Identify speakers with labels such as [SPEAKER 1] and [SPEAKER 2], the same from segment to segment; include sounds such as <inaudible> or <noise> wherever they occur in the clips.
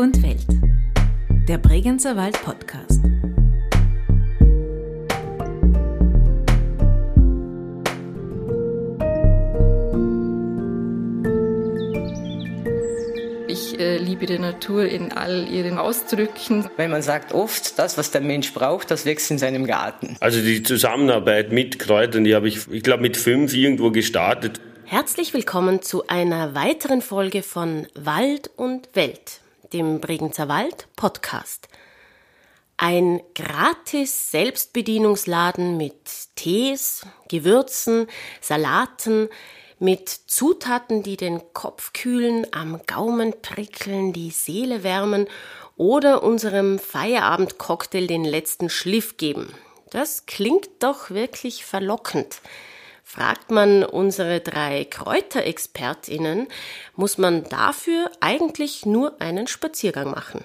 [SPEAKER 1] und Welt. Der Bregenzer Wald Podcast.
[SPEAKER 2] Ich äh, liebe die Natur in all ihren Ausdrücken.
[SPEAKER 3] Weil man sagt oft, das, was der Mensch braucht, das wächst in seinem Garten.
[SPEAKER 4] Also die Zusammenarbeit mit Kräutern, die habe ich, ich glaube, mit fünf irgendwo gestartet.
[SPEAKER 5] Herzlich willkommen zu einer weiteren Folge von Wald und Welt, dem Bregenzer Wald Podcast. Ein gratis Selbstbedienungsladen mit Tees, Gewürzen, Salaten, mit Zutaten, die den Kopf kühlen, am Gaumen prickeln, die Seele wärmen oder unserem Feierabendcocktail den letzten Schliff geben. Das klingt doch wirklich verlockend. Fragt man unsere drei Kräuterexpertinnen, muss man dafür eigentlich nur einen Spaziergang machen.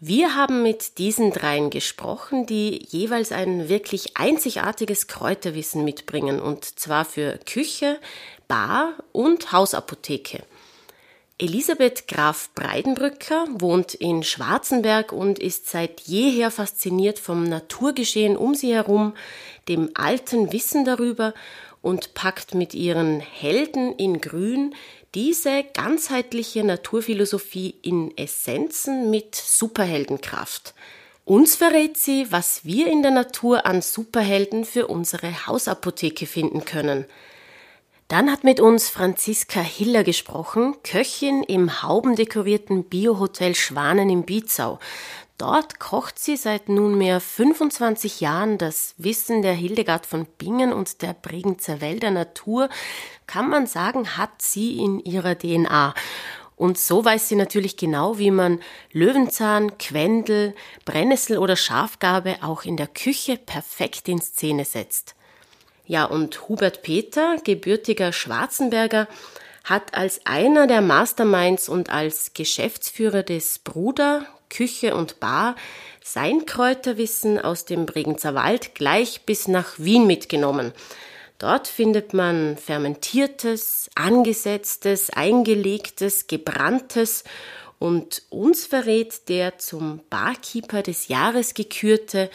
[SPEAKER 5] Wir haben mit diesen dreien gesprochen, die jeweils ein wirklich einzigartiges Kräuterwissen mitbringen, und zwar für Küche, Bar und Hausapotheke. Elisabeth Graf Breidenbrücker wohnt in Schwarzenberg und ist seit jeher fasziniert vom Naturgeschehen um sie herum, dem alten Wissen darüber und packt mit ihren Helden in Grün diese ganzheitliche Naturphilosophie in Essenzen mit Superheldenkraft. Uns verrät sie, was wir in der Natur an Superhelden für unsere Hausapotheke finden können – dann hat mit uns Franziska Hiller gesprochen, Köchin im haubendekorierten Biohotel Schwanen im Biezau. Dort kocht sie seit nunmehr 25 Jahren das Wissen der Hildegard von Bingen und der Bregenzer Wälder Natur, kann man sagen, hat sie in ihrer DNA. Und so weiß sie natürlich genau, wie man Löwenzahn, Quendel, Brennnessel oder Schafgarbe auch in der Küche perfekt in Szene setzt. Ja, und Hubert Peter, gebürtiger Schwarzenberger, hat als einer der Masterminds und als Geschäftsführer des Bruder Küche und Bar sein Kräuterwissen aus dem Bregenzer Wald gleich bis nach Wien mitgenommen. Dort findet man fermentiertes, angesetztes, eingelegtes, gebranntes und uns verrät der zum Barkeeper des Jahres gekürte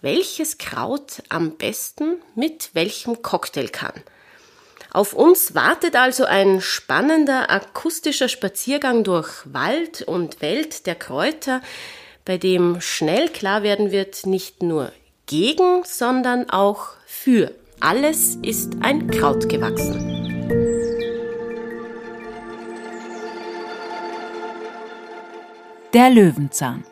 [SPEAKER 5] welches Kraut am besten mit welchem Cocktail kann. Auf uns wartet also ein spannender akustischer Spaziergang durch Wald und Welt der Kräuter, bei dem schnell klar werden wird, nicht nur gegen, sondern auch für. Alles ist ein Kraut gewachsen.
[SPEAKER 1] Der Löwenzahn.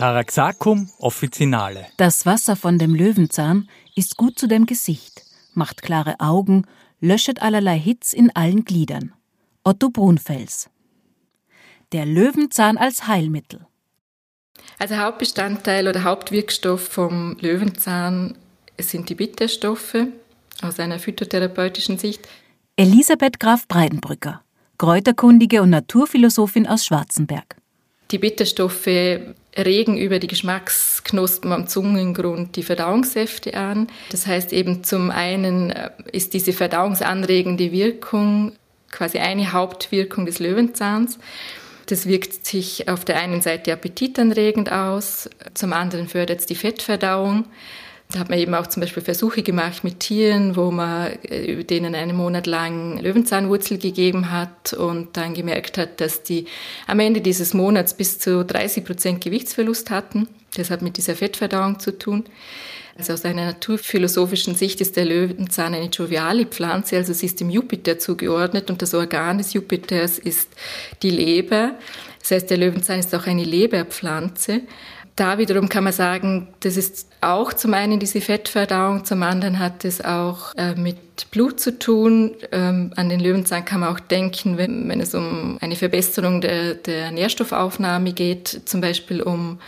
[SPEAKER 6] Taraxacum officinale.
[SPEAKER 1] Das Wasser von dem Löwenzahn ist gut zu dem Gesicht, macht klare Augen, löschet allerlei Hitz in allen Gliedern. Otto Brunfels. Der Löwenzahn als Heilmittel.
[SPEAKER 2] Also Hauptbestandteil oder Hauptwirkstoff vom Löwenzahn sind die Bitterstoffe aus einer phytotherapeutischen Sicht.
[SPEAKER 1] Elisabeth Graf Breidenbrücker, Kräuterkundige und Naturphilosophin aus Schwarzenberg.
[SPEAKER 2] Die Bitterstoffe regen über die Geschmacksknospen am Zungengrund die Verdauungssäfte an. Das heißt eben zum einen äh, ist diese verdauungsanregende Wirkung quasi eine Hauptwirkung des Löwenzahns. Das wirkt sich auf der einen Seite appetitanregend aus, zum anderen fördert es die Fettverdauung. Da hat man eben auch zum Beispiel Versuche gemacht mit Tieren, wo man äh, denen einen Monat lang Löwenzahnwurzel gegeben hat und dann gemerkt hat, dass die am Ende dieses Monats bis zu 30 Prozent Gewichtsverlust hatten. Das hat mit dieser Fettverdauung zu tun. Also aus einer naturphilosophischen Sicht ist der Löwenzahn eine joviale Pflanze, also sie ist dem Jupiter zugeordnet und das Organ des Jupiters ist die Leber. Das heißt, der Löwenzahn ist auch eine Leberpflanze da wiederum kann man sagen, das ist auch zum einen diese Fettverdauung, zum anderen hat es auch äh, mit Blut zu tun. Ähm, an den Löwenzahn kann man auch denken, wenn, wenn es um eine Verbesserung der, der Nährstoffaufnahme geht, zum Beispiel um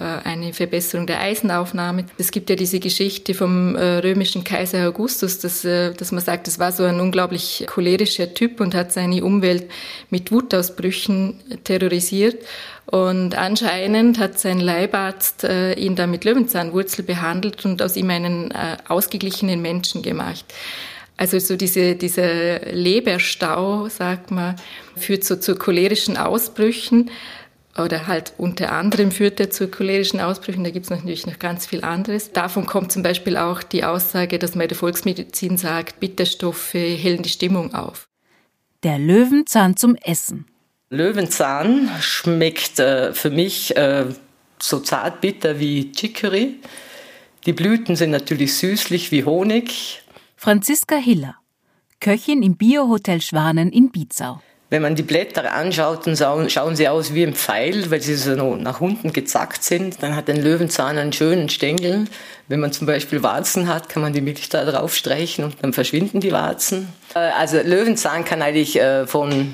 [SPEAKER 2] äh, eine Verbesserung der Eisenaufnahme. Es gibt ja diese Geschichte vom äh, römischen Kaiser Augustus, dass, äh, dass man sagt, das war so ein unglaublich cholerischer Typ und hat seine Umwelt mit Wutausbrüchen terrorisiert. Und anscheinend hat sein Leibarzt äh, ihn dann mit Löwenzahnwurzel behandelt und aus ihm einen äh, ausgeglichenen Menschen gemacht. Also so diese, dieser Leberstau, sagt man, führt so zu cholerischen Ausbrüchen. oder halt unter anderem führt er zu cholerischen Ausbrüchen. Da gibt es natürlich noch ganz viel anderes. Davon kommt zum Beispiel auch die Aussage, dass man in der Volksmedizin sagt, Bitterstoffe hellen die Stimmung auf.
[SPEAKER 1] Der Löwenzahn zum Essen.
[SPEAKER 3] Löwenzahn schmeckt äh, für mich äh, so zart bitter wie Chicory. Die Blüten sind natürlich süßlich wie Honig.
[SPEAKER 1] Franziska Hiller, Köchin im Biohotel Schwanen in Bietzau.
[SPEAKER 3] Wenn man die Blätter anschaut, dann schauen sie aus wie ein Pfeil, weil sie so nach unten gezackt sind. Dann hat ein Löwenzahn einen schönen Stängel. Wenn man zum Beispiel Warzen hat, kann man die Milch da drauf streichen und dann verschwinden die Warzen. Äh, also Löwenzahn kann eigentlich äh, von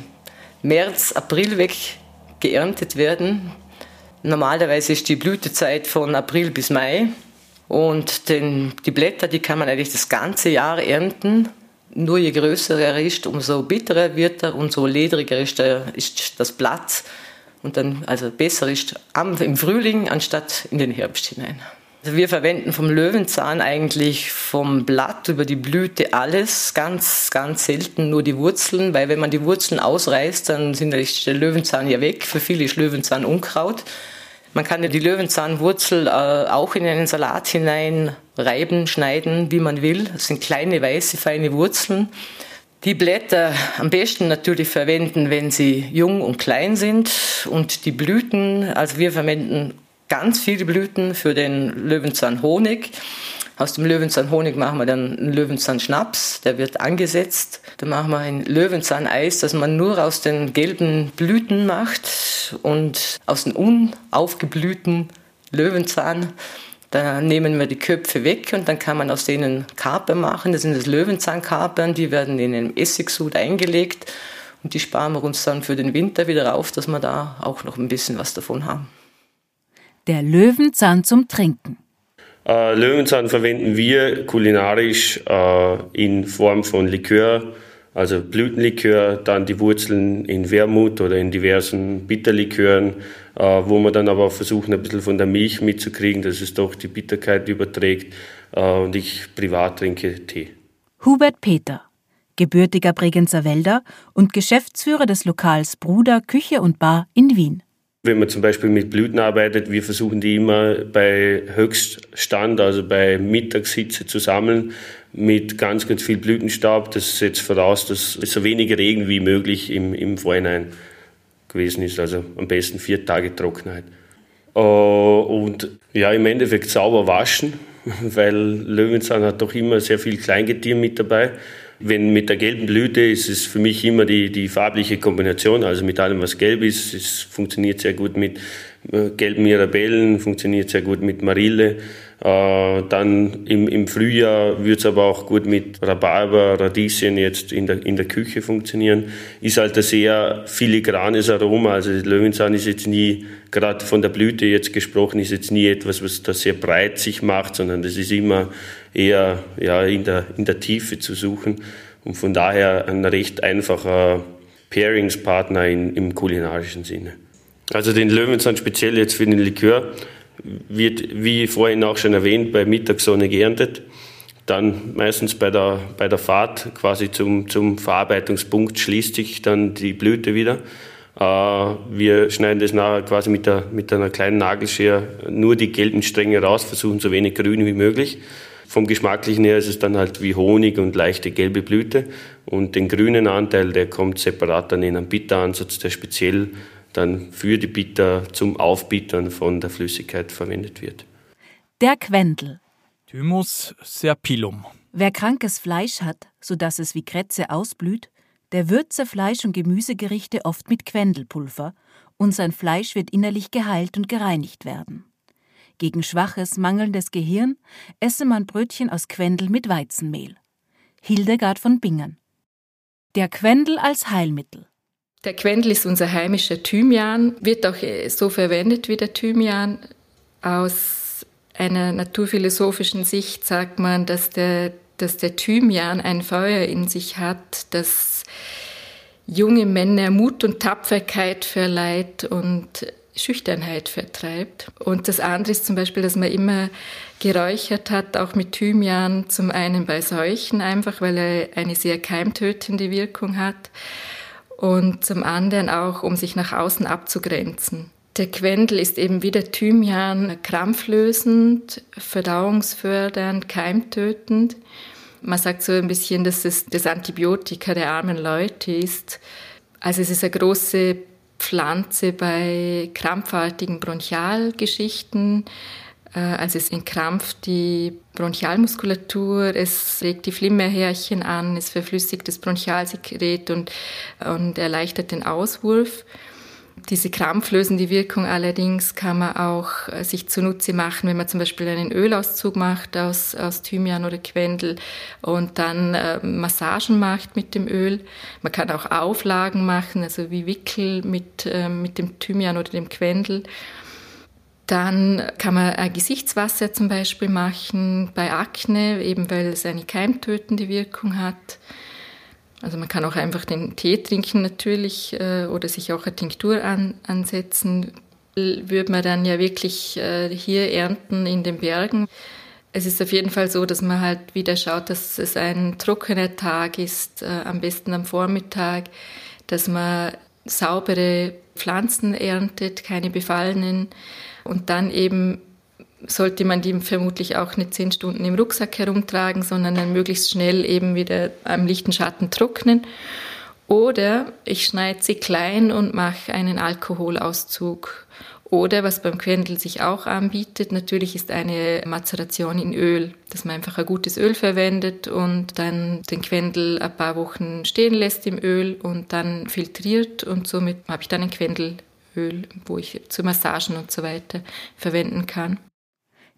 [SPEAKER 3] März, April weg geerntet werden. Normalerweise ist die Blütezeit von April bis Mai. Und den, die Blätter, die kann man eigentlich das ganze Jahr ernten. Nur je größer er ist, umso bitterer wird er und so ledriger ist, der, ist das Blatt. Und dann, also besser ist am, im Frühling anstatt in den Herbst hinein. Also wir verwenden vom Löwenzahn eigentlich vom Blatt über die Blüte alles, ganz, ganz selten nur die Wurzeln, weil wenn man die Wurzeln ausreißt, dann sind der Löwenzahn ja weg. Für viele ist Löwenzahn Unkraut. Man kann ja die Löwenzahnwurzel äh, auch in einen Salat hinein reiben, schneiden, wie man will. Das sind kleine, weiße, feine Wurzeln. Die Blätter am besten natürlich verwenden, wenn sie jung und klein sind. Und die Blüten, also wir verwenden ganz viele Blüten für den Löwenzahnhonig. Aus dem Löwenzahnhonig machen wir dann einen Löwenzahnschnaps, der wird angesetzt. Dann machen wir ein Löwenzahneis, das man nur aus den gelben Blüten macht und aus dem unaufgeblühten Löwenzahn. Da nehmen wir die Köpfe weg und dann kann man aus denen Kapern machen. Das sind das Löwenzahnkapern, die werden in einem Essigsud eingelegt und die sparen wir uns dann für den Winter wieder auf, dass wir da auch noch ein bisschen was davon haben.
[SPEAKER 1] Der Löwenzahn zum Trinken.
[SPEAKER 4] Äh, Löwenzahn verwenden wir kulinarisch äh, in Form von Likör, also Blütenlikör, dann die Wurzeln in Wermut oder in diversen Bitterlikören, äh, wo wir dann aber versuchen, ein bisschen von der Milch mitzukriegen, dass es doch die Bitterkeit überträgt. Äh, und ich privat trinke Tee.
[SPEAKER 1] Hubert Peter, gebürtiger Bregenzer Wälder und Geschäftsführer des Lokals Bruder Küche und Bar in Wien.
[SPEAKER 4] Wenn man zum Beispiel mit Blüten arbeitet, wir versuchen die immer bei Höchststand, also bei Mittagshitze zu sammeln, mit ganz, ganz viel Blütenstaub. Das setzt voraus, dass so wenig Regen wie möglich im, im Vorhinein gewesen ist. Also am besten vier Tage Trockenheit. Äh, und ja, im Endeffekt sauber waschen, <laughs> weil Löwenzahn hat doch immer sehr viel Kleingetier mit dabei. Wenn mit der gelben Blüte ist es für mich immer die, die farbliche Kombination, also mit allem, was gelb ist. Es funktioniert sehr gut mit gelben Mirabellen, funktioniert sehr gut mit Marille. Äh, dann im, im Frühjahr wird es aber auch gut mit Rhabarber, Radieschen jetzt in der, in der Küche funktionieren. Ist halt ein sehr filigranes Aroma. Also Löwenzahn ist jetzt nie, gerade von der Blüte jetzt gesprochen, ist jetzt nie etwas, was da sehr breit sich macht, sondern das ist immer eher ja, in, der, in der Tiefe zu suchen. Und von daher ein recht einfacher Pairingspartner in, im kulinarischen Sinne. Also den Löwenzahn speziell jetzt für den Likör wird, wie vorhin auch schon erwähnt, bei Mittagssonne geerntet. Dann meistens bei der, bei der Fahrt quasi zum, zum Verarbeitungspunkt schließt sich dann die Blüte wieder. Äh, wir schneiden das nachher quasi mit, der, mit einer kleinen Nagelschere nur die gelben Stränge raus, versuchen so wenig grün wie möglich. Vom Geschmacklichen her ist es dann halt wie Honig und leichte gelbe Blüte. Und den grünen Anteil, der kommt separat dann in einen Bitteransatz, der speziell dann für die Bitter zum Aufbittern von der Flüssigkeit verwendet wird.
[SPEAKER 1] Der Quendel.
[SPEAKER 6] Thymus serpilum.
[SPEAKER 1] Wer krankes Fleisch hat, sodass es wie Krätze ausblüht, der würze Fleisch- und Gemüsegerichte oft mit Quendelpulver und sein Fleisch wird innerlich geheilt und gereinigt werden. Gegen schwaches, mangelndes Gehirn esse man Brötchen aus Quendel mit Weizenmehl. Hildegard von Bingen. Der Quendel als Heilmittel.
[SPEAKER 2] Der Quendel ist unser heimischer Thymian, wird auch äh, so verwendet wie der Thymian. Aus einer naturphilosophischen Sicht sagt man, dass der, dass der Thymian ein Feuer in sich hat, das junge Männer Mut und Tapferkeit verleiht und Schüchternheit vertreibt. Und das andere ist zum Beispiel, dass man immer geräuchert hat, auch mit Thymian, zum einen bei Seuchen einfach, weil er eine sehr keimtötende Wirkung hat und zum anderen auch, um sich nach außen abzugrenzen. Der Quendel ist eben wie der Thymian krampflösend, verdauungsfördernd, keimtötend. Man sagt so ein bisschen, dass es das Antibiotika der armen Leute ist. Also es ist eine große Pflanze bei krampfartigen Bronchialgeschichten. Äh, also es entkrampft die Bronchialmuskulatur, es regt die Flimmerhärchen an, es verflüssigt das Bronchialsekret und, und erleichtert den Auswurf. Diese krampflösende Wirkung allerdings kann man auch äh, sich zunutze machen, wenn man zum Beispiel einen Ölauszug macht aus, aus Thymian oder Quendel und dann äh, Massagen macht mit dem Öl. Man kann auch Auflagen machen, also wie Wickel mit, äh, mit dem Thymian oder dem Quendel. Dann kann man ein Gesichtswasser zum Beispiel machen bei Akne, eben weil es eine keimtötende Wirkung hat. Also man kann auch einfach den Tee trinken natürlich äh, oder sich auch eine Tinktur an, ansetzen. Würde man dann ja wirklich äh, hier ernten in den Bergen. Es ist auf jeden Fall so, dass man halt wieder schaut, dass es ein trockener Tag ist, äh, am besten am Vormittag, dass man saubere Pflanzen erntet, keine befallenen und dann eben sollte man die vermutlich auch nicht zehn Stunden im Rucksack herumtragen, sondern dann möglichst schnell eben wieder am lichten Schatten trocknen. Oder ich schneide sie klein und mache einen Alkoholauszug. Oder was beim Quendel sich auch anbietet, natürlich ist eine Mazeration in Öl, dass man einfach ein gutes Öl verwendet und dann den Quendel ein paar Wochen stehen lässt im Öl und dann filtriert und somit habe ich dann ein Quendelöl, wo ich zu Massagen und so weiter verwenden kann.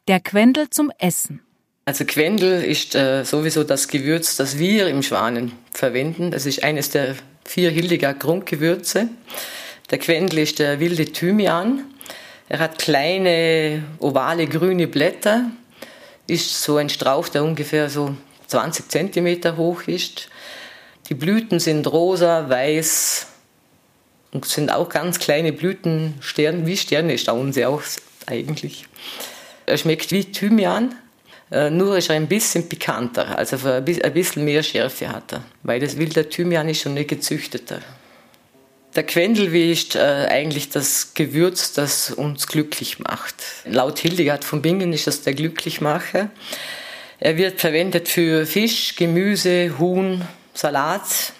[SPEAKER 1] Der Quendel zum Essen.
[SPEAKER 3] Also Quendel ist äh, sowieso das Gewürz, das wir im Schwanen verwenden. Das ist eines der vier Hildegard Grundgewürze. Der Quendel ist der wilde Thymian. Er hat kleine ovale grüne Blätter, ist so ein Strauch, der ungefähr so 20 Zentimeter hoch ist. Die Blüten sind rosa, weiß und sind auch ganz kleine Blüten, Sterne, wie Sterne staunen sie auch eigentlich. Er schmeckt wie Thymian, äh, nur ist er ein bisschen pikanter, also ein bisschen mehr Schärfe hat er, weil das wilde Thymian ist schon nicht gezüchteter. Der Quendelwee ist äh, eigentlich das Gewürz, das uns glücklich macht. Laut Hildegard von Bingen ist das der Glücklichmacher. Er wird verwendet für Fisch, Gemüse, Huhn, Salat.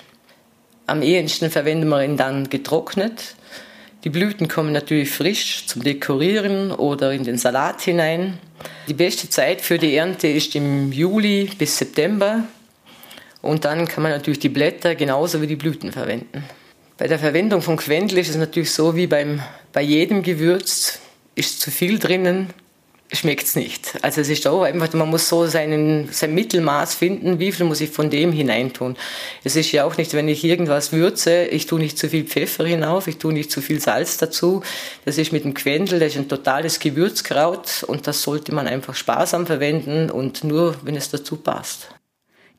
[SPEAKER 3] Am ehesten verwenden wir ihn dann getrocknet. Die Blüten kommen natürlich frisch zum Dekorieren oder in den Salat hinein. Die beste Zeit für die Ernte ist im Juli bis September. Und dann kann man natürlich die Blätter genauso wie die Blüten verwenden. Bei der Verwendung von Quendel ist es natürlich so wie beim, bei jedem Gewürz, ist zu viel drinnen, schmeckt es nicht. Also es ist auch einfach, man muss so seinen, sein Mittelmaß finden, wie viel muss ich von dem hineintun. Es ist ja auch nicht, wenn ich irgendwas würze, ich tue nicht zu viel Pfeffer hinauf, ich tue nicht zu viel Salz dazu. Das ist mit dem Quendel, das ist ein totales Gewürzkraut und das sollte man einfach sparsam verwenden und nur, wenn es dazu passt.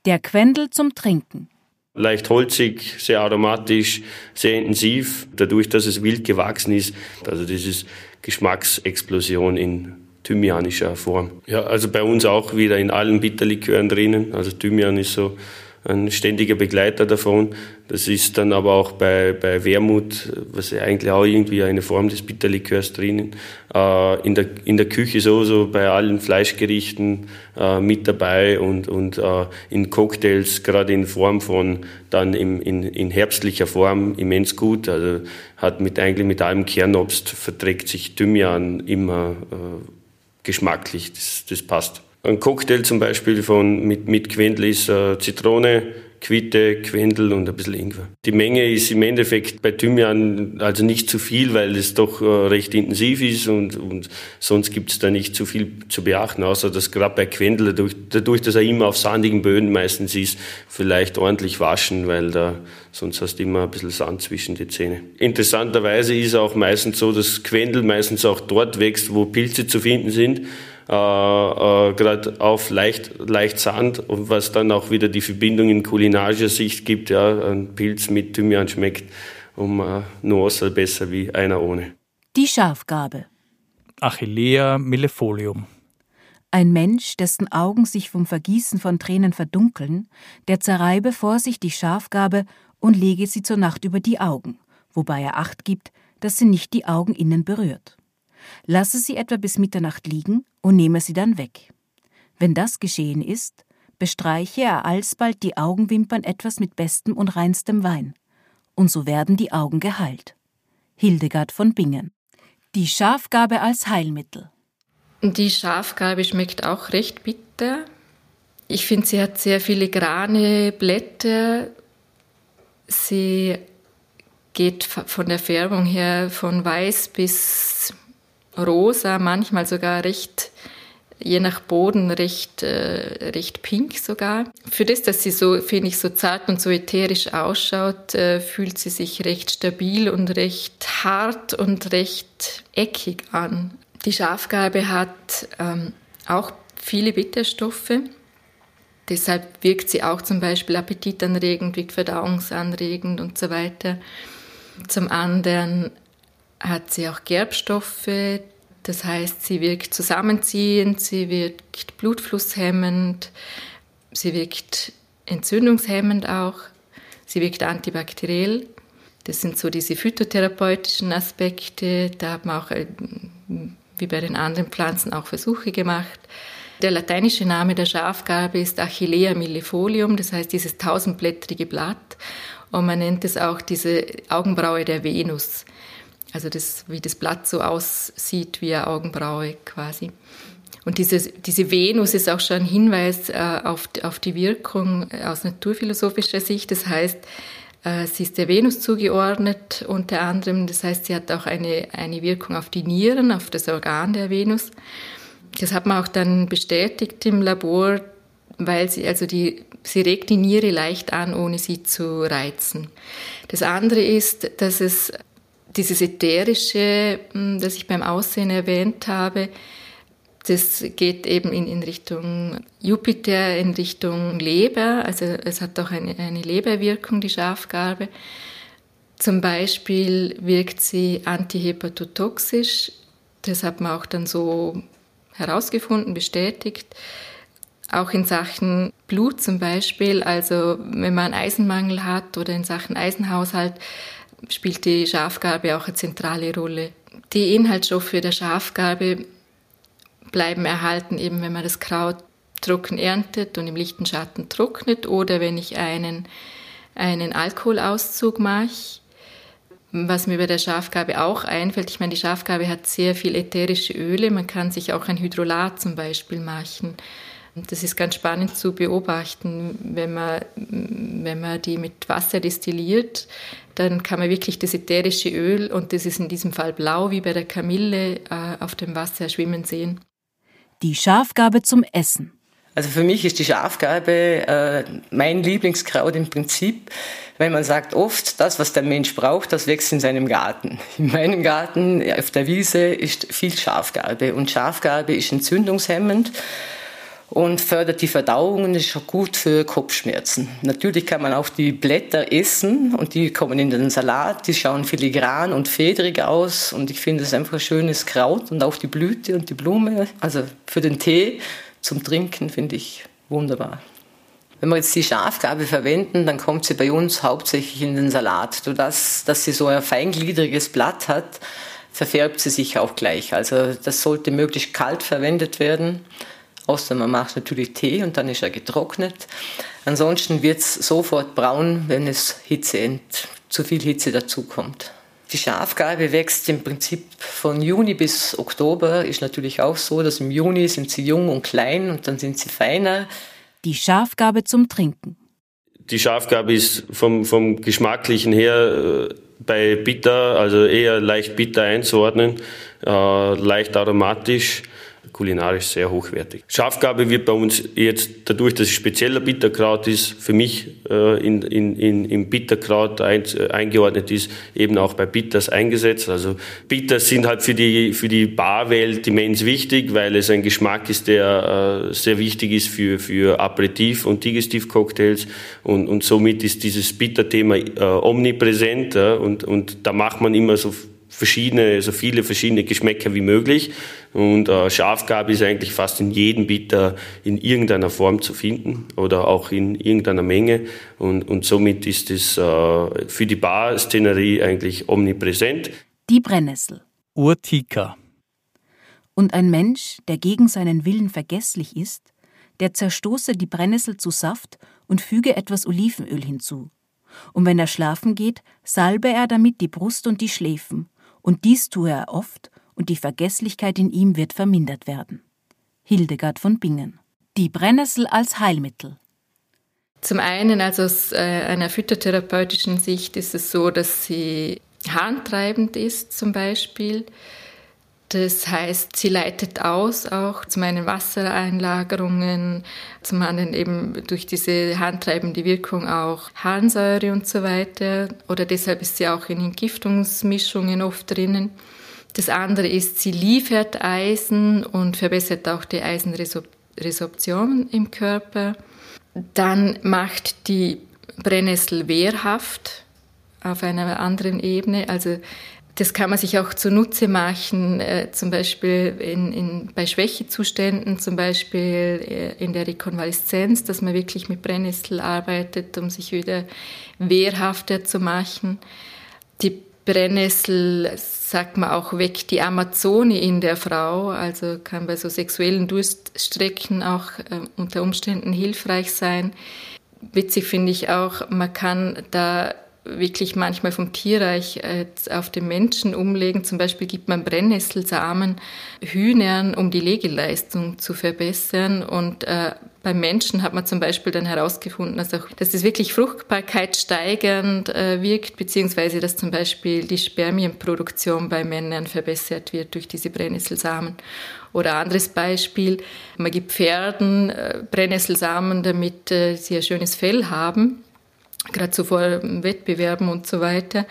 [SPEAKER 1] Der Quendel zum Trinken.
[SPEAKER 4] Leicht holzig, sehr aromatisch, sehr intensiv, dadurch, dass es wild gewachsen ist. Also das ist Geschmacksexplosion in thymianischer Form. Ja, also bei uns auch wieder in allen Bitterlikören drinnen. Also Thymian ist so ein ständiger Begleiter davon. Das ist dann aber auch bei, bei Wermut, was eigentlich auch irgendwie eine Form des Bitterlikörs drinnen, äh, in, der, in der Küche sowieso bei allen Fleischgerichten äh, mit dabei und, und äh, in Cocktails, gerade in Form von dann im, in, in herbstlicher Form immens gut. Also hat mit eigentlich mit allem Kernobst verträgt sich Thymian immer äh, geschmacklich, das, das passt. Ein Cocktail zum Beispiel von, mit, mit Quendel ist äh, Zitrone, Quitte, Quendel und ein bisschen Ingwer. Die Menge ist im Endeffekt bei Thymian also nicht zu viel, weil es doch äh, recht intensiv ist und, und sonst gibt es da nicht zu viel zu beachten, außer dass gerade bei Quendel, dadurch, dadurch, dass er immer auf sandigen Böden meistens ist, vielleicht ordentlich waschen, weil da sonst hast du immer ein bisschen Sand zwischen die Zähne. Interessanterweise ist auch meistens so, dass Quendel meistens auch dort wächst, wo Pilze zu finden sind äh, äh, gerade auf leicht, leicht Sand und was dann auch wieder die Verbindung in kulinarischer Sicht gibt. Ja, ein Pilz mit Thymian schmeckt um äh, Nuance besser wie einer ohne.
[SPEAKER 1] Die Schafgabe.
[SPEAKER 6] Achillea millefolium.
[SPEAKER 1] Ein Mensch, dessen Augen sich vom Vergießen von Tränen verdunkeln, der zerreibe vor sich die Schafgabe und lege sie zur Nacht über die Augen, wobei er Acht gibt, dass sie nicht die Augen innen berührt. Lasse sie etwa bis Mitternacht liegen und nehme sie dann weg. Wenn das geschehen ist, bestreiche er alsbald die Augenwimpern etwas mit bestem und reinstem Wein, und so werden die Augen geheilt. Hildegard von Bingen. Die Schafgabe als Heilmittel.
[SPEAKER 2] Die Schafgabe schmeckt auch recht bitter. Ich finde, sie hat sehr filigrane Blätter. Sie geht von der Färbung her von weiß bis rosa, manchmal sogar recht je nach Boden recht, äh, recht pink sogar. Für das, dass sie so, finde ich, so zart und so ätherisch ausschaut, äh, fühlt sie sich recht stabil und recht hart und recht eckig an. Die Schafgarbe hat ähm, auch viele Bitterstoffe. Deshalb wirkt sie auch zum Beispiel appetitanregend, wirkt verdauungsanregend und so weiter. Zum anderen hat sie auch Gerbstoffe, das heißt, sie wirkt zusammenziehend, sie wirkt blutflusshemmend, sie wirkt entzündungshemmend auch, sie wirkt antibakteriell. Das sind so diese phytotherapeutischen Aspekte. Da hat man auch, äh, wie bei den anderen Pflanzen, auch Versuche gemacht. Der lateinische Name der Schafgarbe ist Achillea millefolium, das heißt dieses tausendblättrige Blatt. Und man nennt es auch diese Augenbraue der Venus. Also das, wie das Blatt so aussieht wie eine Augenbraue quasi. Und diese, diese Venus ist auch schon ein Hinweis äh, auf, auf die Wirkung aus naturphilosophischer Sicht. Das heißt, äh, sie ist der Venus zugeordnet unter anderem. Das heißt, sie hat auch eine, eine Wirkung auf die Nieren, auf das Organ der Venus. Das hat man auch dann bestätigt im Labor, weil sie, also die, sie regt die Niere leicht an, ohne sie zu reizen. Das andere ist, dass es dieses Ätherische, hm, das ich beim Aussehen erwähnt habe, das geht eben in, in Richtung Jupiter, in Richtung Leber. Also es hat auch eine, eine Leberwirkung, die Schafgarbe. Zum Beispiel wirkt sie antihepatotoxisch. Das hat man auch dann so herausgefunden, bestätigt. Auch in Sachen Blut zum Beispiel, also wenn man Eisenmangel hat oder in Sachen Eisenhaushalt, spielt die Schafgarbe auch eine zentrale Rolle. Die Inhaltsstoffe der Schafgarbe bleiben erhalten, eben wenn man das Kraut trocken erntet und im lichten Schatten trocknet oder wenn ich einen, einen Alkoholauszug mache. Was mir bei der Schafgarbe auch einfällt, ich meine, die Schafgarbe hat sehr viel ätherische Öle, man kann sich auch ein Hydrolat zum Beispiel machen. Das ist ganz spannend zu beobachten, wenn man, wenn man die mit Wasser destilliert, dann kann man wirklich das ätherische Öl, und das ist in diesem Fall blau wie bei der Kamille, äh, auf dem Wasser schwimmen sehen.
[SPEAKER 1] Die Schafgabe zum Essen.
[SPEAKER 3] Also für mich ist die Schafgabe äh, mein Lieblingskraut im Prinzip, weil man sagt oft, das, was der Mensch braucht, das wächst in seinem Garten. <laughs> In meinem Garten auf der Wiese ist viel Schafgarbe und Schafgarbe ist entzündungshemmend und fördert die Verdauung und ist gut für Kopfschmerzen. Natürlich kann man auch die Blätter essen und die kommen in den Salat, die schauen filigran und fedrig aus und ich finde es einfach ein schönes Kraut und auch die Blüte und die Blume, also für den Tee zum Trinken finde ich wunderbar. Wenn wir jetzt die Schafgabe verwenden, dann kommt sie bei uns hauptsächlich in den Salat. Durch das, dass sie so ein feingliedriges Blatt hat, verfärbt sie sich auch gleich. Also das sollte möglichst kalt verwendet werden außer man macht natürlich Tee und dann ist er getrocknet. Ansonsten wird es sofort braun, wenn es Hitze, zu viel Hitze dazukommt. Die Schafgarbe wächst im Prinzip von Juni bis Oktober. Ist natürlich auch so, dass im Juni sind sie jung und klein und dann sind sie feiner.
[SPEAKER 1] Die Schafgarbe zum Trinken.
[SPEAKER 4] Die Schafgarbe ist vom, vom Geschmacklichen her äh, bei bitter, also eher leicht bitter einzuordnen, äh, leicht aromatisch kulinarisch sehr hochwertig. Schafgabe wird bei uns jetzt, dadurch, dass es spezieller Bitterkraut ist, für mich äh, in, in, in, im Bitterkraut ein, äh, eingeordnet ist, eben auch bei Bitters eingesetzt. Also Bitters sind halt für die, für die Barwelt immens wichtig, weil es ein Geschmack ist, der äh, sehr wichtig ist für, für Aperitif- und Digestivcocktails und, und somit ist dieses Bitterthema äh, omnipräsent äh, und, und da macht man immer so verschiedene, so viele verschiedene Geschmäcker wie möglich. Und äh, Schafgabe ist eigentlich fast in jedem Bitter in irgendeiner Form zu finden oder auch in irgendeiner Menge. Und, und somit ist es äh, für die Bar-Szenerie eigentlich omnipräsent.
[SPEAKER 1] Die Brennnessel.
[SPEAKER 6] Urtica.
[SPEAKER 1] Und ein Mensch, der gegen seinen Willen vergesslich ist, der zerstoße die Brennnessel zu Saft und füge etwas Olivenöl hinzu. Und wenn er schlafen geht, salbe er damit die Brust und die Schläfen, und dies tue er oft, und die Vergesslichkeit in ihm wird vermindert werden. Hildegard von Bingen. Die Brennnessel als Heilmittel.
[SPEAKER 2] Zum einen, also aus äh, einer phytotherapeutischen Sicht, ist es so, dass sie harntreibend ist, zum Beispiel. Das heißt, sie leitet aus auch zu meinen Wassereinlagerungen, zum anderen eben durch diese handtreibende Wirkung auch Harnsäure und so weiter. Oder deshalb ist sie auch in Entgiftungsmischungen oft drinnen. Das andere ist, sie liefert Eisen und verbessert auch die Eisenresorption im Körper. Dann macht die Brennnessel wehrhaft auf einer anderen Ebene. Also das kann man sich auch zunutze machen, äh, zum Beispiel in, in, bei Schwächezuständen, zum Beispiel äh, in der Rekonvaleszenz, dass man wirklich mit Brennnessel arbeitet, um sich wieder wehrhafter zu machen. Die Brennnessel, sagt man auch, weckt die Amazone in der Frau, also kann bei so sexuellen Durststrecken auch äh, unter Umständen hilfreich sein. Witzig finde ich auch, man kann da wirklich manchmal vom Tierreich äh, auf den Menschen umlegen. Zum Beispiel gibt man Brennnesselsamen Hühnern, um die Legeleistung zu verbessern. Und äh, beim Menschen hat man zum Beispiel dann herausgefunden, dass, auch, dass das wirklich Fruchtbarkeit steigernd äh, wirkt, beziehungsweise dass zum Beispiel die Spermienproduktion bei Männern verbessert wird durch diese Brennnesselsamen. Oder anderes Beispiel, man gibt Pferden äh, Brennnesselsamen, damit äh, sie ein schönes Fell haben gerade so vor Wettbewerben und so weiter.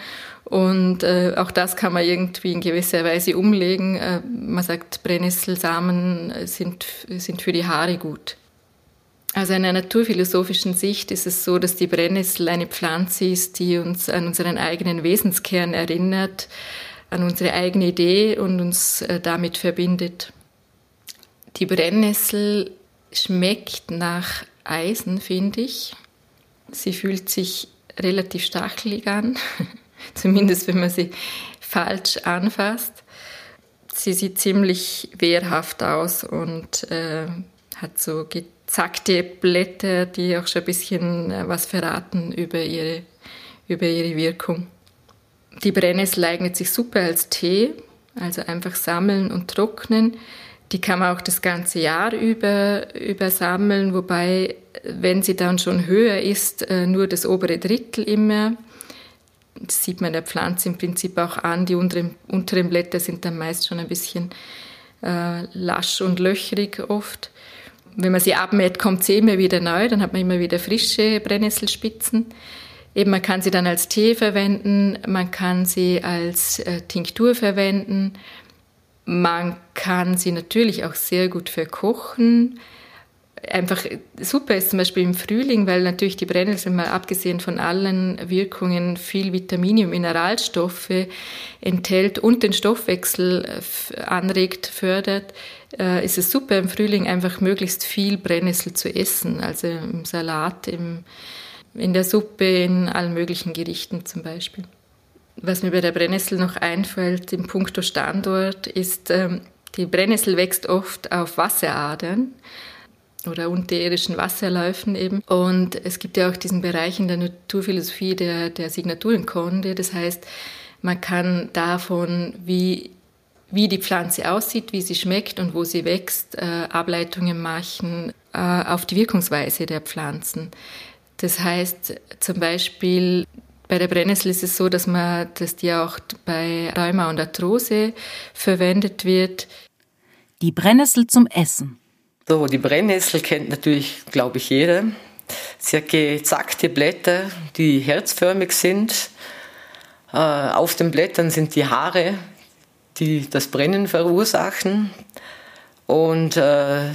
[SPEAKER 2] Und äh, auch das kann man irgendwie in gewisser Weise umlegen. Äh, man sagt, Brennnesselsamen sind, sind für die Haare gut. Also in einer naturphilosophischen Sicht ist es so, dass die Brennnessel eine Pflanze ist, die uns an unseren eigenen Wesenskern erinnert, an unsere eigene Idee und uns äh, damit verbindet. Die Brennnessel schmeckt nach Eisen, finde ich. Sie fühlt sich relativ stachelig an, <laughs> zumindest wenn man sie falsch anfasst. Sie sieht ziemlich wehrhaft aus und äh, hat so gezackte Blätter, die auch schon ein bisschen äh, was verraten über ihre, über ihre Wirkung. Die Brennnessel eignet sich super als Tee, also einfach sammeln und trocknen. Die kann man auch das ganze Jahr über, über sammeln, wobei, wenn sie dann schon höher ist, äh, nur das obere Drittel immer. Das sieht man der Pflanze im Prinzip auch an. Die unteren, unteren Blätter sind dann meist schon ein bisschen äh, lasch und löchrig oft. Wenn man sie abmäht, kommt sie immer wieder neu, dann hat man immer wieder frische Brennnesselspitzen. Eben, man kann sie dann als Tee verwenden, man kann sie als äh, Tinktur verwenden. Man kann sie natürlich auch sehr gut verkochen. Einfach super ist zum Beispiel im Frühling, weil natürlich die Brennnessel mal abgesehen von allen Wirkungen viel Vitamine und Mineralstoffe enthält und den Stoffwechsel äh, anregt, fördert, äh, ist es super im Frühling einfach möglichst viel Brennnessel zu essen. Also im Salat, im, in der Suppe, in allen möglichen Gerichten zum Beispiel. Was mir bei der Brennnessel noch einfällt im Punkto Standort ist, ähm, die Brennnessel wächst oft auf Wasseradern oder unterirdischen Wasserläufen eben. Und es gibt ja auch diesen Bereich in der Naturphilosophie der, der Signaturenkunde. Das heißt, man kann davon, wie, wie die Pflanze aussieht, wie sie schmeckt und wo sie wächst, äh, Ableitungen machen äh, auf die Wirkungsweise der Pflanzen. Das heißt zum Beispiel, bei der Brennnessel ist es so, dass man, dass die auch bei Rheuma und Arthrose verwendet wird.
[SPEAKER 1] Die Brennnessel zum Essen.
[SPEAKER 3] So, die Brennnessel kennt natürlich, glaube ich, jeder. Sie hat gezackte Blätter, die herzförmig sind. Äh, auf den Blättern sind die Haare, die das Brennen verursachen. Und äh,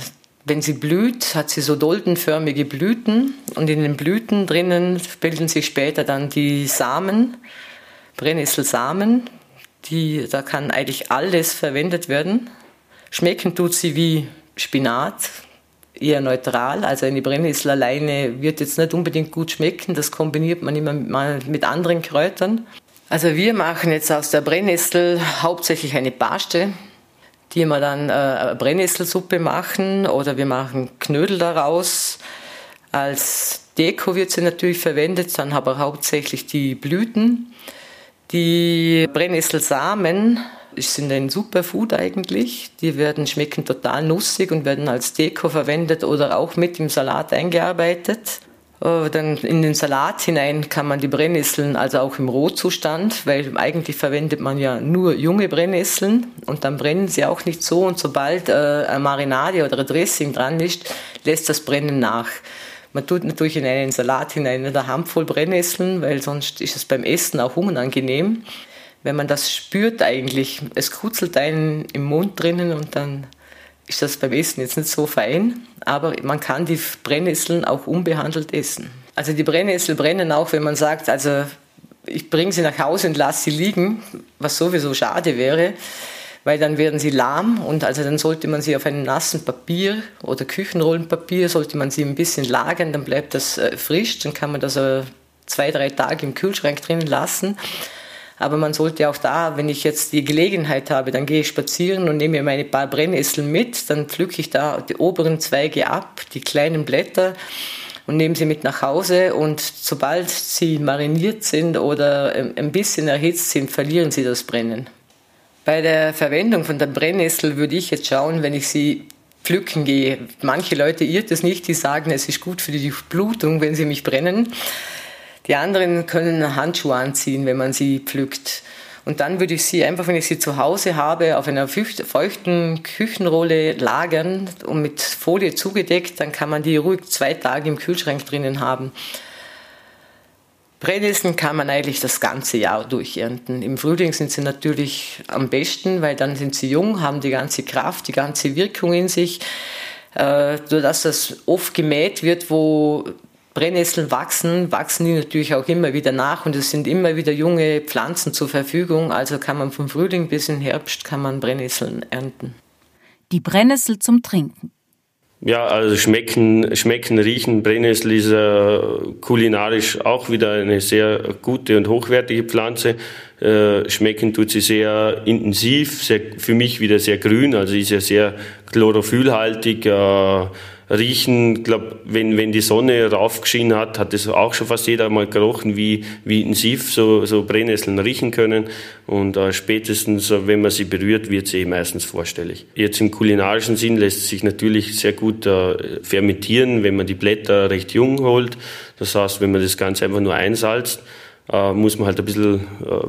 [SPEAKER 3] wenn sie blüht, hat sie so doldenförmige Blüten und in den Blüten drinnen bilden sich später dann die Samen, Brennnesselsamen. Die, da kann eigentlich alles verwendet werden. Schmecken tut sie wie Spinat, eher neutral. Also eine Brennnessel alleine wird jetzt nicht unbedingt gut schmecken. Das kombiniert man immer mal mit anderen Kräutern. Also wir machen jetzt aus der Brennnessel hauptsächlich eine Paste, die wir dann äh, Brennnesselsuppe machen oder wir machen Knödel daraus. Als Deko wird sie natürlich verwendet, dann aber hauptsächlich die Blüten. Die Brennnesselsamen sind ein Superfood eigentlich. Die werden schmecken total nussig und werden als Deko verwendet oder auch mit im Salat eingearbeitet. Äh, dann in den Salat hinein kann man die Brennnesseln, also auch im Rohzustand, weil eigentlich verwendet man ja nur junge Brennnesseln und dann brennen sie auch nicht so und sobald äh, eine Marinade oder ein Dressing dran ist, lässt das Brennen nach. Man tut natürlich in einen Salat hinein eine Handvoll Brennnesseln, weil sonst ist es beim Essen auch unangenehm. Wenn man das spürt eigentlich, es kutzelt einen im Mund drinnen und dann ist das beim Essen jetzt nicht so fein, aber man kann die Brennnesseln auch unbehandelt essen. Also die Brennnessel brennen auch, wenn man sagt, also ich bringe sie nach Hause und lasse sie liegen, was sowieso schade wäre, weil dann werden sie lahm und also dann sollte man sie auf einem nassen Papier oder Küchenrollenpapier, sollte man sie ein bisschen lagern, dann bleibt das äh, frisch, dann kann man das äh, zwei, drei Tage im Kühlschrank drinnen lassen aber man sollte auch da, wenn ich jetzt die Gelegenheit habe, dann gehe ich spazieren und nehme mir meine paar Brennnesseln mit, dann pflücke ich da die oberen Zweige ab, die kleinen Blätter und nehme sie mit nach Hause und sobald sie mariniert sind oder ähm, ein bisschen erhitzt sind, verlieren sie das Brennen. Bei der Verwendung von der Brennnessel würde ich jetzt schauen, wenn ich sie pflücken gehe. Manche Leute irrt es nicht, die sagen, es ist gut für die Blutung, wenn sie mich brennen. Die anderen können Handschuhe anziehen, wenn man sie pflückt. Und dann würde ich sie einfach, wenn ich sie zu Hause habe, auf einer feuchten Küchenrolle lagern und mit Folie zugedeckt, dann kann man die ruhig zwei Tage im Kühlschrank drinnen haben. Brennnesseln kann man eigentlich das ganze Jahr durchernten. Im Frühling sind sie natürlich am besten, weil dann sind sie jung, haben die ganze Kraft, die ganze Wirkung in sich. Äh, dass das oft gemäht wird, wo Brennnesseln wachsen, wachsen die natürlich auch immer wieder nach und es sind immer wieder junge Pflanzen zur Verfügung. Also kann man vom Frühling bis in Herbst kann man Brennnesseln ernten.
[SPEAKER 1] Die Brennnessel zum Trinken.
[SPEAKER 4] Ja, also schmecken, schmecken, riechen. Brennnessel ist äh, kulinarisch auch wieder eine sehr gute und hochwertige Pflanze. Äh, schmecken tut sie sehr intensiv, sehr, für mich wieder sehr grün, also ist ja sehr chlorophyllhaltig. Äh, riechen, glaube, wenn, wenn die Sonne raufgeschienen hat, hat es auch schon fast jeder mal gerochen, wie, wie intensiv so, so Brennnesseln riechen können. Und äh, spätestens, wenn man sie berührt, wird sie eh meistens vorstellig. Jetzt im kulinarischen Sinn lässt es sich natürlich sehr gut äh, fermentieren, wenn man die Blätter recht jung holt. Das heißt, wenn man das Ganze einfach nur einsalzt, äh, muss man halt ein bisschen äh,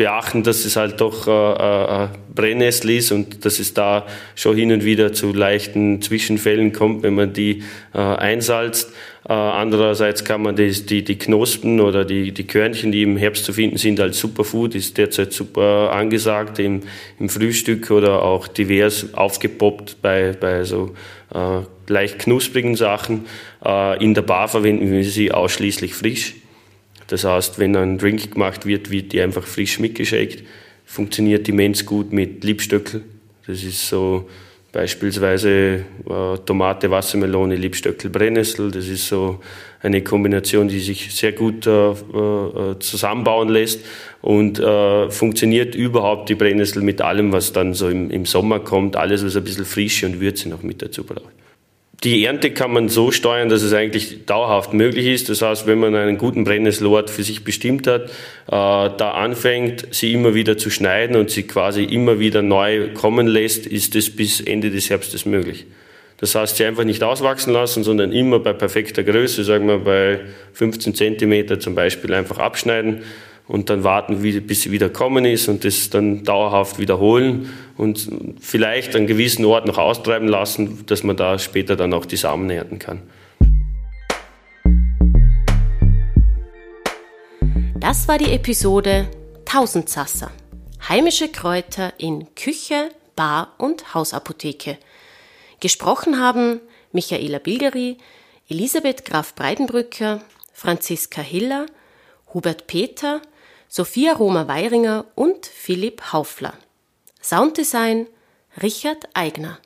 [SPEAKER 4] beachten, dass es halt doch äh, äh, Brennnessel ist und dass es da schon hin und wieder zu leichten Zwischenfällen kommt, wenn man die äh, einsalzt. Äh, andererseits kann man die, die, die Knospen oder die, die Körnchen, die im Herbst zu finden sind, als Superfood, ist derzeit super angesagt im, im Frühstück oder auch divers aufgepoppt bei, bei so äh, leicht knusprigen Sachen. Äh, in der Bar verwenden wir sie ausschließlich frisch. Das heißt, wenn ein Drink gemacht wird, wird die einfach frisch mitgeschickt. Funktioniert immens gut mit Liebstöckel. Das ist so beispielsweise äh, Tomate, Wassermelone, Liebstöckel, Brennnessel. Das ist so eine Kombination, die sich sehr gut äh, äh, zusammenbauen lässt und äh, funktioniert überhaupt die Brennnessel mit allem, was dann so im, im Sommer kommt, alles, was ein bisschen Frische und Würze noch mit dazu braucht. Die Ernte kann man so steuern, dass es eigentlich dauerhaft möglich ist. Das heißt, wenn man einen guten Brennnesselort für sich bestimmt hat, äh, da anfängt, sie immer wieder zu schneiden und sie quasi immer wieder neu kommen lässt, ist es bis Ende des Herbstes möglich. Das heißt, sie einfach nicht auswachsen lassen, sondern immer bei perfekter Größe, sagen wir bei 15 Zentimeter zum Beispiel, einfach abschneiden und dann warten, bis sie wieder kommen ist und das dann dauerhaft wiederholen und vielleicht an gewissen Ort noch austreiben lassen, dass man da später dann auch die Samen ernten kann.
[SPEAKER 5] Das war die Episode Tausendsasser. Heimische Kräuter in Küche, Bar und Hausapotheke. Gesprochen haben Michaela Bilgeri, Elisabeth Graf Breidenbrücker, Franziska Hiller, Hubert Peter, Sophia Roma-Weiringer und Philipp Haufler. Sounddesign Richard Eigner.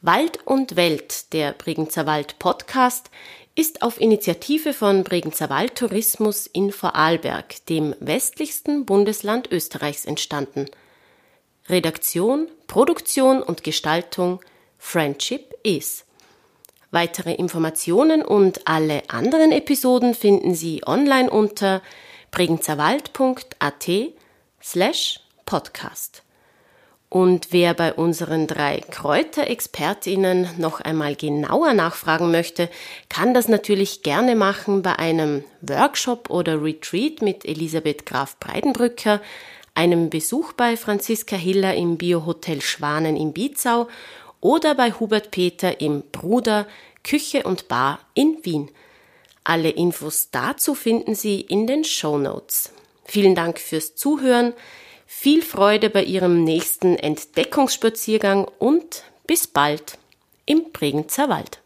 [SPEAKER 5] Wald und Welt, der Bregenzer Wald Podcast, ist auf Initiative von Bregenzer Waldtourismus in Vorarlberg, dem westlichsten Bundesland Österreichs, entstanden. Redaktion, Produktion und Gestaltung Friendship is. Weitere Informationen und alle anderen Episoden finden Sie online unter bregenzerwald.at slash podcast. Und wer bei unseren drei Kräuterexpertinnen noch einmal genauer nachfragen möchte, kann das natürlich gerne machen bei einem Workshop oder Retreat mit Elisabeth Graf Breidenbrücker, einem Besuch bei Franziska Hiller im Biohotel Schwanen in Biezau oder bei Hubert Peter im Bruder Küche und Bar in Wien. Alle Infos dazu finden Sie in den Show Notes. Vielen Dank fürs Zuhören. Viel Freude bei Ihrem nächsten Entdeckungsspaziergang und bis bald im Bregenzer Wald.